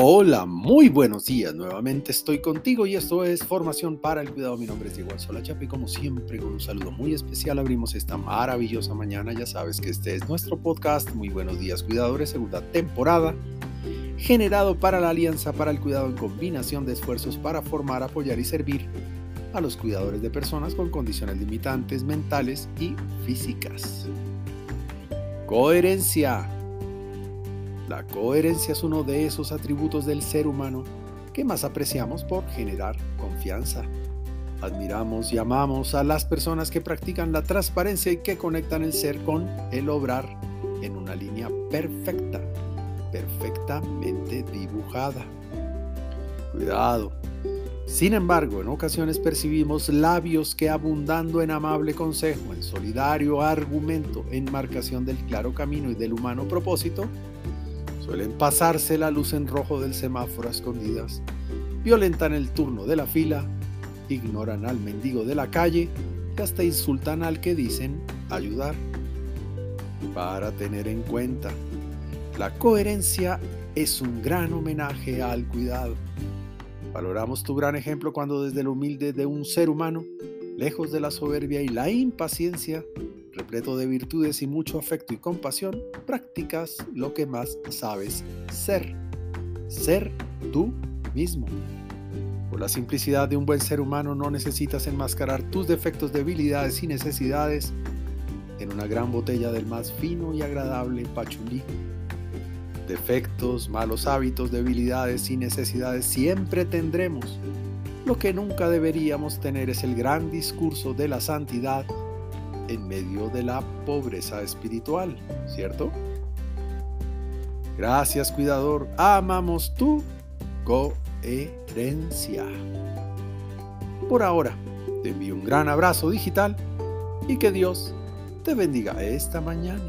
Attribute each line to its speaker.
Speaker 1: Hola, muy buenos días. Nuevamente estoy contigo y esto es Formación para el Cuidado. Mi nombre es Diego Solachap y como siempre con un saludo muy especial abrimos esta maravillosa mañana. Ya sabes que este es nuestro podcast. Muy buenos días cuidadores, segunda temporada, generado para la Alianza para el Cuidado en combinación de esfuerzos para formar, apoyar y servir a los cuidadores de personas con condiciones limitantes mentales y físicas. Coherencia. La coherencia es uno de esos atributos del ser humano que más apreciamos por generar confianza. Admiramos y amamos a las personas que practican la transparencia y que conectan el ser con el obrar en una línea perfecta, perfectamente dibujada. Cuidado. Sin embargo, en ocasiones percibimos labios que abundando en amable consejo, en solidario argumento, en marcación del claro camino y del humano propósito, Suelen pasarse la luz en rojo del semáforo a escondidas, violentan el turno de la fila, ignoran al mendigo de la calle y hasta insultan al que dicen ayudar. Para tener en cuenta, la coherencia es un gran homenaje al cuidado. Valoramos tu gran ejemplo cuando desde lo humilde de un ser humano, lejos de la soberbia y la impaciencia, repleto de virtudes y mucho afecto y compasión, practicas lo que más sabes ser. Ser tú mismo. Por la simplicidad de un buen ser humano no necesitas enmascarar tus defectos, debilidades y necesidades en una gran botella del más fino y agradable pachulí. Defectos, malos hábitos, debilidades y necesidades siempre tendremos. Lo que nunca deberíamos tener es el gran discurso de la santidad en medio de la pobreza espiritual, ¿cierto? Gracias, cuidador. Amamos tu coherencia. Por ahora, te envío un gran abrazo digital y que Dios te bendiga esta mañana.